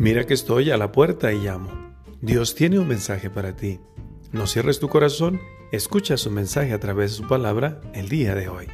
Mira que estoy a la puerta y llamo. Dios tiene un mensaje para ti. No cierres tu corazón, escucha su mensaje a través de su palabra el día de hoy.